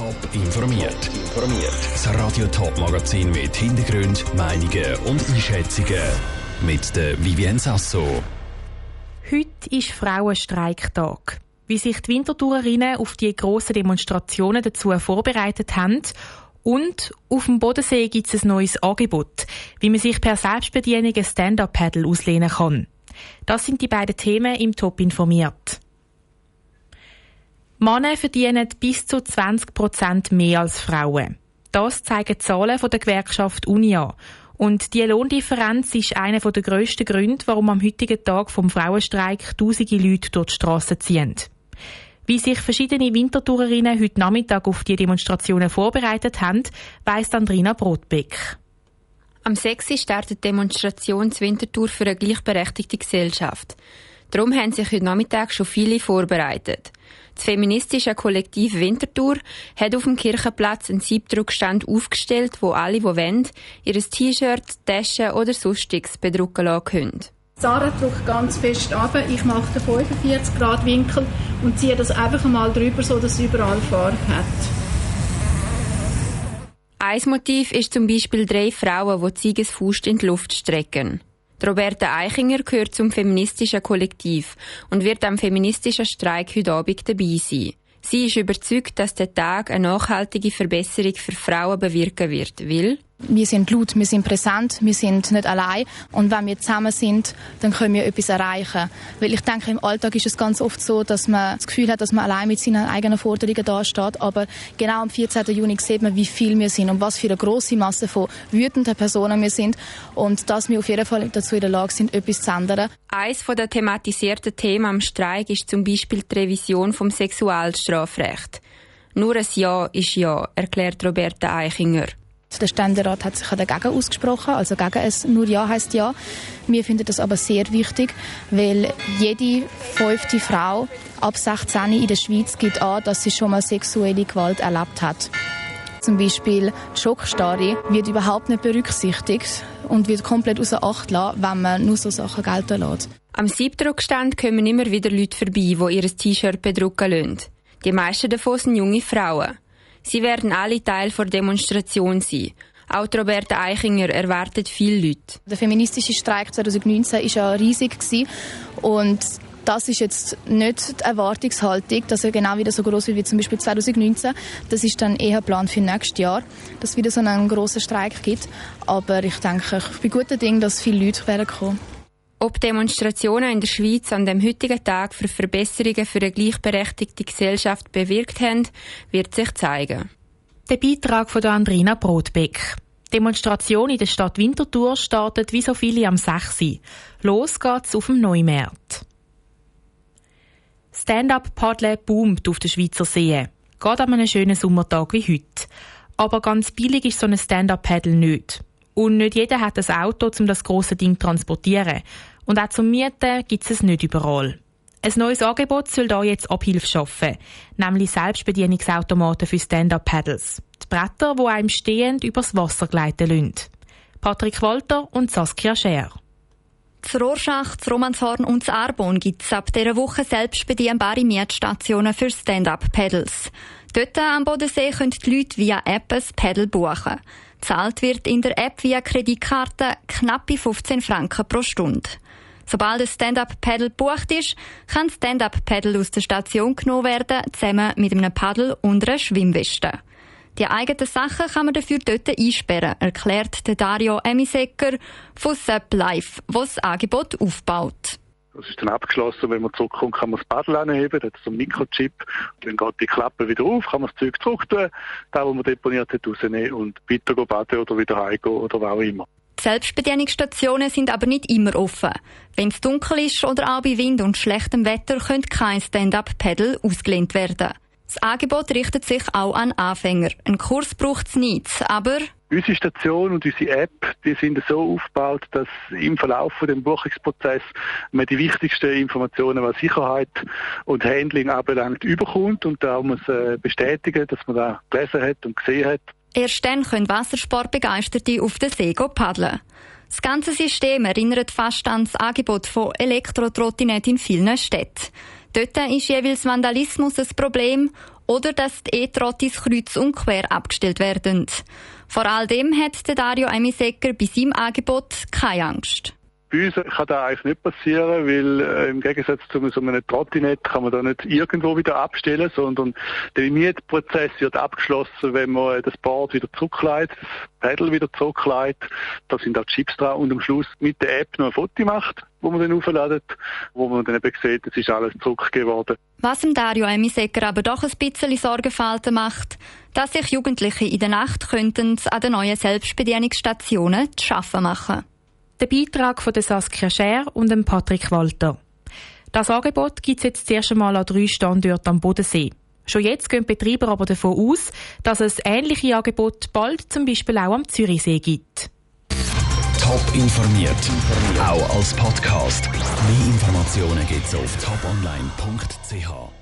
Top informiert. Informiert. Das Radio Top Magazin mit Hintergrund, Meinungen und Einschätzungen mit der Vivien Sasso. Heute ist Frauenstreiktag. Wie sich die Wintertourerinnen auf die grossen Demonstrationen dazu vorbereitet haben und auf dem Bodensee gibt es ein neues Angebot, wie man sich per Selbstbedienung ein Stand-Up-Paddle auslehnen kann. Das sind die beiden Themen im Top informiert. Männer verdienen bis zu 20 Prozent mehr als Frauen. Das zeigen Zahlen von der Gewerkschaft Unia. Und die Lohndifferenz ist einer der grössten Gründe, warum am heutigen Tag vom Frauenstreik tausende Leute durch die Strassen ziehen. Wie sich verschiedene Wintertourerinnen heute Nachmittag auf die Demonstrationen vorbereitet haben, weiss Andrina Brotbeck. Am 6. startet die Demonstration zur Wintertour für eine gleichberechtigte Gesellschaft. Darum haben sich heute Nachmittag schon viele vorbereitet. Das feministische Kollektiv Winterthur hat auf dem Kirchenplatz einen Siebdruckstand aufgestellt, wo alle, die wollen, ihr T-Shirt, Taschen oder sonstiges bedrucken lassen können. Sarah drückt ganz fest ab. Ich mache den 45 Grad Winkel und ziehe das einfach mal drüber, so dass es überall Farbe hat. Ein Motiv ist zum Beispiel drei Frauen, die Ziegesfuß in die Luft strecken. Roberta Eichinger gehört zum feministischen Kollektiv und wird am feministischen Streik heute Abend dabei sein. Sie ist überzeugt, dass der Tag eine nachhaltige Verbesserung für Frauen bewirken wird, weil wir sind laut, wir sind präsent, wir sind nicht allein. Und wenn wir zusammen sind, dann können wir etwas erreichen. Weil ich denke, im Alltag ist es ganz oft so, dass man das Gefühl hat, dass man allein mit seinen eigenen Forderungen dasteht. Aber genau am 14. Juni sieht man, wie viel wir sind und was für eine große Masse von wütenden Personen wir sind. Und dass wir auf jeden Fall dazu in der Lage sind, etwas zu ändern. Eines der thematisierten Themen am Streik ist zum Beispiel die Revision vom Sexualstrafrecht. Nur ein Ja ist Ja, erklärt Roberta Eichinger. Der Ständerat hat sich dagegen ausgesprochen, also gegen es nur Ja heißt Ja. Wir finden das aber sehr wichtig, weil jede fünfte Frau ab 16 in der Schweiz gibt an, dass sie schon mal sexuelle Gewalt erlebt hat. Zum Beispiel die Schockstarre wird überhaupt nicht berücksichtigt und wird komplett außer Acht lassen, wenn man nur so Sachen gelten lässt. Am Siebdruckstand kommen immer wieder Leute vorbei, die ihr T-Shirt bedrucken lassen. Die meisten davon sind junge Frauen. Sie werden alle Teil der Demonstration sein. Auch Roberta Eichinger erwartet viele Leute. Der feministische Streik 2019 war ja riesig und das ist jetzt nicht die Erwartungshaltung, dass er genau wieder so groß wird wie zum Beispiel 2019. Das ist dann eher Plan für nächstes Jahr, dass es wieder so einen großen Streik gibt. Aber ich denke, ich bin guter Ding, dass viele Leute werden kommen. Ob Demonstrationen in der Schweiz an dem heutigen Tag für Verbesserungen für eine gleichberechtigte Gesellschaft bewirkt haben, wird sich zeigen. Der Beitrag von Andrina Brotbeck. Demonstration in der Stadt Winterthur startet wie so viele am 6. Los geht's auf dem Neumarkt. Stand-up-Paddeln boomt auf der Schweizer See. Geht an einem schönen Sommertag wie heute. Aber ganz billig ist so ein Stand-up-Paddle nicht. Und nicht jeder hat ein Auto, um das große Ding zu transportieren. Und auch zum Mieten gibt es es nicht überall. Ein neues Angebot soll da jetzt Abhilfe schaffen, nämlich Selbstbedienungsautomaten für Stand-Up-Paddles. Die Bretter, die einem stehend übers Wasser gleiten lassen. Patrick Walter und Saskia Scher. Z Rorschach, z Romanshorn und z Arbon gibt es ab dieser Woche selbstbedienbare Mietstationen für Stand-Up-Pedals. Dort am Bodensee können die Leute via App ein Pedal buchen. Zahlt wird in der App via Kreditkarte knappe 15 Franken pro Stunde. Sobald ein Stand-Up-Paddle gebucht ist, kann das Stand-Up-Paddle aus der Station genommen werden, zusammen mit einem Paddle und einer Schwimmweste. Die eigenen Sachen kann man dafür dort einsperren, erklärt Dario Emisecker von Sepp Life, was das Angebot aufbaut. Das ist dann abgeschlossen, wenn man zurückkommt, kann man das Paddel anheben, das ist so ein Mikrochip, dann geht die Klappe wieder auf, kann man das Zeug zurück tun, da wo man deponiert hat, rausnehmen und weiter baden oder wieder heimgehen oder was auch immer. Die Selbstbedienungsstationen sind aber nicht immer offen. Wenn es dunkel ist oder auch bei Wind und schlechtem Wetter, könnte kein Stand-Up-Pedal ausgelehnt werden. Das Angebot richtet sich auch an Anfänger. Ein Kurs braucht es nicht, aber Unsere Station und unsere App, die sind so aufgebaut, dass im Verlauf von dem Buchungsprozess man die wichtigsten Informationen, was Sicherheit und Handling anbelangt, überkommt und da muss äh, bestätigen, dass man da gelesen hat und gesehen hat. Erst dann können Wassersportbegeisterte auf den See paddeln. Das ganze System erinnert fast an das Angebot von Elektrotrottinetten in vielen Städten. Dort ist jeweils Vandalismus ein Problem oder dass die E-Trottis kreuz und quer abgestellt werden. Vor all dem hat Dario Emisecker bei seinem Angebot keine Angst. Bei uns kann das eigentlich nicht passieren, weil äh, im Gegensatz zu so einem Trottinett kann man da nicht irgendwo wieder abstellen, sondern der Mietprozess wird abgeschlossen, wenn man das Board wieder zurückleitet, das Pedal wieder zurückleitet. Da sind auch Chips dran und am Schluss mit der App noch ein Foto macht, wo man dann aufladet, wo man dann eben sieht, es ist alles zurückgegeben worden. Was dem Dario Emisecker aber doch ein bisschen Sorgenfalten macht, dass sich Jugendliche in der Nacht könnten an den neuen Selbstbedienungsstationen zu schaffen machen. Der Beitrag von Saskia Scher und dem Patrick Walter. Das Angebot gibt es jetzt das erste Mal an drei Standorten am Bodensee. Schon jetzt gehen Betreiber aber davon aus, dass es ähnliche Angebote bald zum Beispiel auch am Zürichsee gibt. Top informiert, auch als Podcast. Mehr Informationen gibt es auf toponline.ch.